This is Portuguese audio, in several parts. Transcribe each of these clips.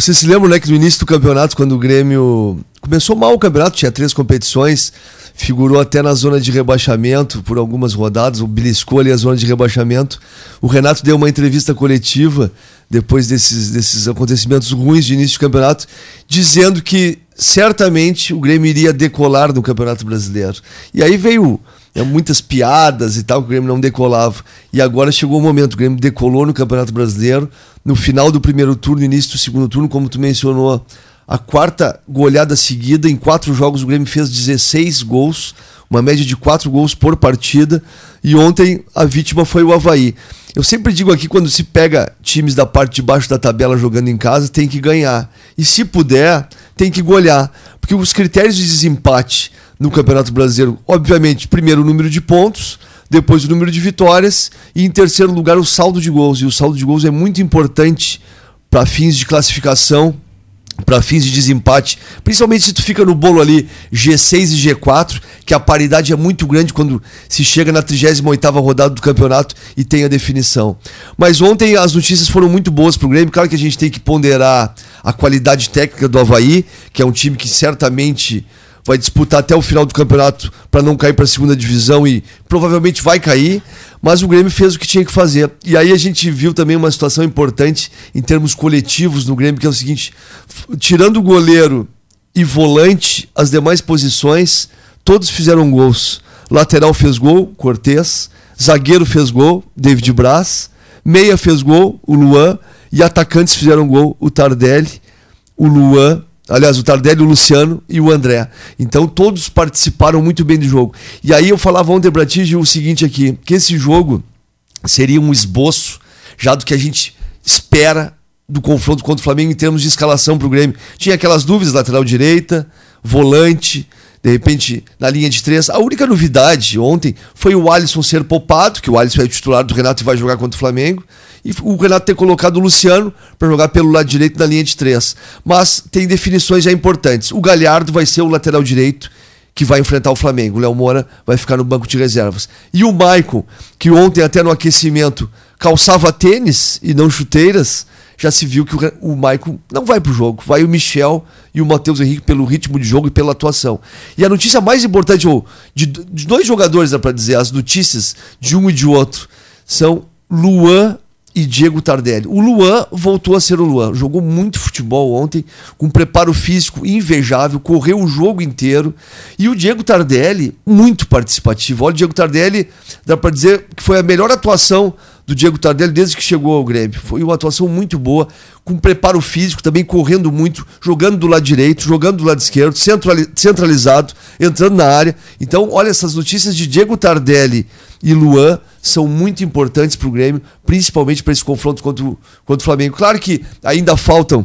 Você se lembra, né, que no início do campeonato, quando o Grêmio começou mal o campeonato, tinha três competições, figurou até na zona de rebaixamento por algumas rodadas, beliscou ali a zona de rebaixamento. O Renato deu uma entrevista coletiva depois desses, desses acontecimentos ruins de início de campeonato, dizendo que certamente o Grêmio iria decolar no Campeonato Brasileiro. E aí veio muitas piadas e tal, que o Grêmio não decolava. E agora chegou o momento, o Grêmio decolou no Campeonato Brasileiro, no final do primeiro turno, início do segundo turno, como tu mencionou, a quarta goleada seguida, em quatro jogos o Grêmio fez 16 gols, uma média de quatro gols por partida, e ontem a vítima foi o Havaí. Eu sempre digo aqui, quando se pega times da parte de baixo da tabela jogando em casa, tem que ganhar. E se puder, tem que golear. Porque os critérios de desempate no Campeonato Brasileiro, obviamente, primeiro o número de pontos, depois o número de vitórias e em terceiro lugar o saldo de gols. E o saldo de gols é muito importante para fins de classificação, para fins de desempate, principalmente se tu fica no bolo ali G6 e G4, que a paridade é muito grande quando se chega na 38ª rodada do campeonato e tem a definição. Mas ontem as notícias foram muito boas para o Grêmio, claro que a gente tem que ponderar a qualidade técnica do Havaí, que é um time que certamente vai disputar até o final do campeonato para não cair para a segunda divisão e provavelmente vai cair, mas o Grêmio fez o que tinha que fazer. E aí a gente viu também uma situação importante em termos coletivos no Grêmio, que é o seguinte: tirando o goleiro e volante, as demais posições, todos fizeram gols. Lateral fez gol, Cortez. Zagueiro fez gol, David Braz. Meia fez gol, o Luan. E atacantes fizeram gol, o Tardelli, o Luan Aliás, o Tardelli, o Luciano e o André. Então todos participaram muito bem do jogo. E aí eu falava ontem pra ti o seguinte aqui, que esse jogo seria um esboço já do que a gente espera do confronto contra o Flamengo em termos de escalação pro Grêmio. Tinha aquelas dúvidas, lateral direita, volante, de repente na linha de três. A única novidade ontem foi o Alisson ser poupado, que o Alisson é titular do Renato e vai jogar contra o Flamengo e o Renato ter colocado o Luciano para jogar pelo lado direito na linha de três. Mas tem definições já importantes. O Galhardo vai ser o lateral direito que vai enfrentar o Flamengo. O Léo Moura vai ficar no banco de reservas. E o Maicon, que ontem até no aquecimento calçava tênis e não chuteiras, já se viu que o, o Maicon não vai pro jogo. Vai o Michel e o Matheus Henrique pelo ritmo de jogo e pela atuação. E a notícia mais importante, ou de, de dois jogadores, dá para dizer, as notícias de um e de outro, são Luan e Diego Tardelli. O Luan voltou a ser o Luan. Jogou muito futebol ontem, com preparo físico invejável, correu o jogo inteiro. E o Diego Tardelli, muito participativo. Olha, o Diego Tardelli, dá para dizer que foi a melhor atuação do Diego Tardelli desde que chegou ao Grêmio. Foi uma atuação muito boa, com preparo físico, também correndo muito, jogando do lado direito, jogando do lado esquerdo, centralizado, entrando na área. Então, olha essas notícias de Diego Tardelli e Luan são muito importantes para o Grêmio, principalmente para esse confronto contra o, contra o Flamengo. Claro que ainda faltam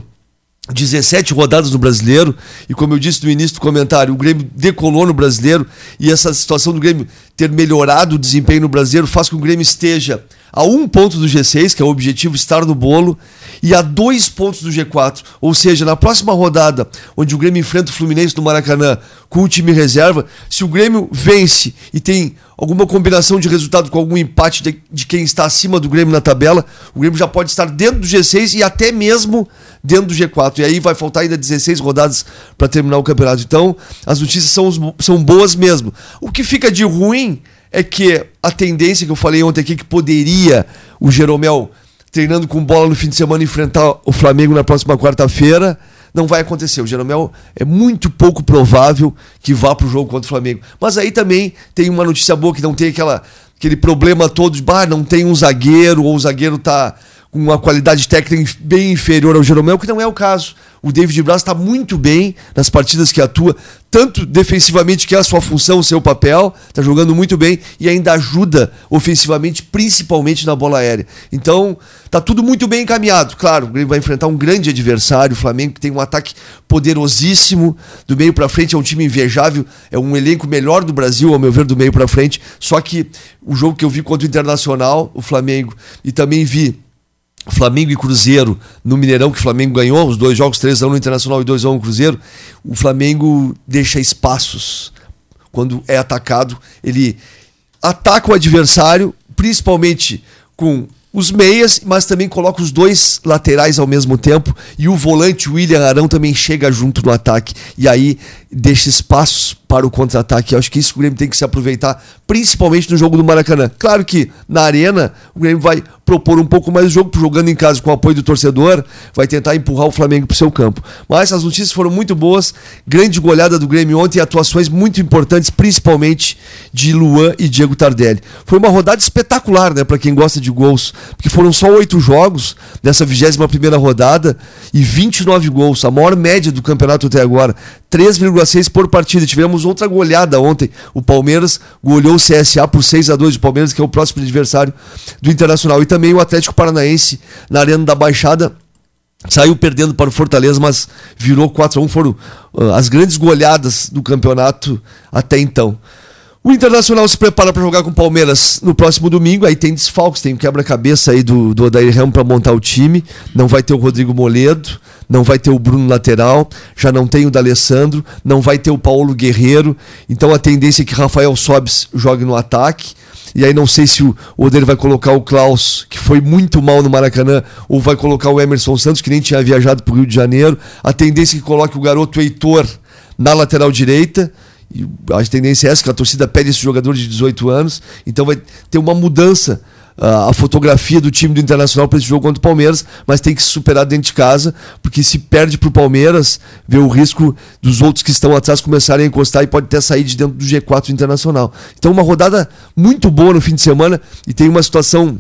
17 rodadas no brasileiro, e como eu disse no início do comentário, o Grêmio decolou no brasileiro, e essa situação do Grêmio ter melhorado o desempenho no brasileiro faz com que o Grêmio esteja a um ponto do G6, que é o objetivo estar no bolo, e a dois pontos do G4. Ou seja, na próxima rodada, onde o Grêmio enfrenta o Fluminense no Maracanã com o time reserva, se o Grêmio vence e tem alguma combinação de resultado com algum empate de, de quem está acima do Grêmio na tabela, o Grêmio já pode estar dentro do G6 e até mesmo dentro do G4. E aí vai faltar ainda 16 rodadas para terminar o campeonato. Então, as notícias são, são boas mesmo. O que fica de ruim é que a tendência que eu falei ontem aqui, que poderia o Jeromel treinando com bola no fim de semana enfrentar o Flamengo na próxima quarta-feira, não vai acontecer. O Jeromel é muito pouco provável que vá para o jogo contra o Flamengo. Mas aí também tem uma notícia boa que não tem aquela, aquele problema todo de, bah, não tem um zagueiro ou o zagueiro tá uma qualidade técnica bem inferior ao Jeromel, que não é o caso. O David Braz está muito bem nas partidas que atua, tanto defensivamente, que é a sua função, o seu papel, está jogando muito bem e ainda ajuda ofensivamente, principalmente na bola aérea. Então, tá tudo muito bem encaminhado. Claro, o Grêmio vai enfrentar um grande adversário, o Flamengo, que tem um ataque poderosíssimo do meio para frente, é um time invejável, é um elenco melhor do Brasil, ao meu ver, do meio para frente. Só que o jogo que eu vi contra o Internacional, o Flamengo, e também vi Flamengo e Cruzeiro no Mineirão, que o Flamengo ganhou, os dois jogos, 3x1 no Internacional e 2x1 no Cruzeiro, o Flamengo deixa espaços. Quando é atacado, ele ataca o adversário, principalmente com os meias, mas também coloca os dois laterais ao mesmo tempo e o volante William Arão também chega junto no ataque e aí deixa espaços para o contra-ataque. Acho que isso o Grêmio tem que se aproveitar, principalmente no jogo do Maracanã. Claro que na arena o Grêmio vai propor um pouco mais o jogo, jogando em casa com o apoio do torcedor, vai tentar empurrar o Flamengo para o seu campo. Mas as notícias foram muito boas, grande goleada do Grêmio ontem, atuações muito importantes, principalmente de Luan e Diego Tardelli. Foi uma rodada espetacular, né, para quem gosta de gols porque foram só oito jogos nessa 21 primeira rodada e 29 gols, a maior média do campeonato até agora, 3,6 por partida. Tivemos outra goleada ontem, o Palmeiras goleou o CSA por 6 a 2 o Palmeiras que é o próximo adversário do Internacional. E também o Atlético Paranaense na Arena da Baixada saiu perdendo para o Fortaleza, mas virou 4 a 1 foram uh, as grandes goleadas do campeonato até então. O Internacional se prepara para jogar com o Palmeiras no próximo domingo. Aí tem desfalques, tem um quebra-cabeça aí do, do Odair Ramos para montar o time. Não vai ter o Rodrigo Moledo, não vai ter o Bruno lateral, já não tem o D'Alessandro, não vai ter o Paulo Guerreiro. Então a tendência é que Rafael Sobes jogue no ataque. E aí não sei se o Odair vai colocar o Klaus, que foi muito mal no Maracanã, ou vai colocar o Emerson Santos, que nem tinha viajado para o Rio de Janeiro. A tendência é que coloque o garoto Heitor na lateral direita e a tendência é essa, que a torcida pede esse jogador de 18 anos. Então vai ter uma mudança uh, a fotografia do time do Internacional para esse jogo contra o Palmeiras, mas tem que se superar dentro de casa, porque se perde para o Palmeiras, vê o risco dos outros que estão atrás começarem a encostar e pode até sair de dentro do G4 do Internacional. Então, uma rodada muito boa no fim de semana e tem uma situação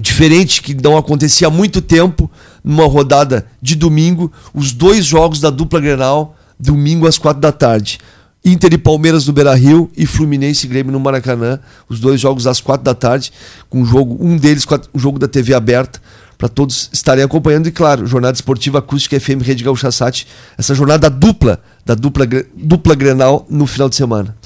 diferente que não acontecia há muito tempo numa rodada de domingo, os dois jogos da dupla Grenal, domingo às quatro da tarde. Inter e Palmeiras no Beira Rio e Fluminense e Grêmio no Maracanã. Os dois jogos às quatro da tarde, com um jogo, um deles o jogo da TV aberta, para todos estarem acompanhando. E claro, Jornada Esportiva Acústica FM Rede Gaúcha Sat, essa jornada dupla, da dupla, dupla Grenal no final de semana.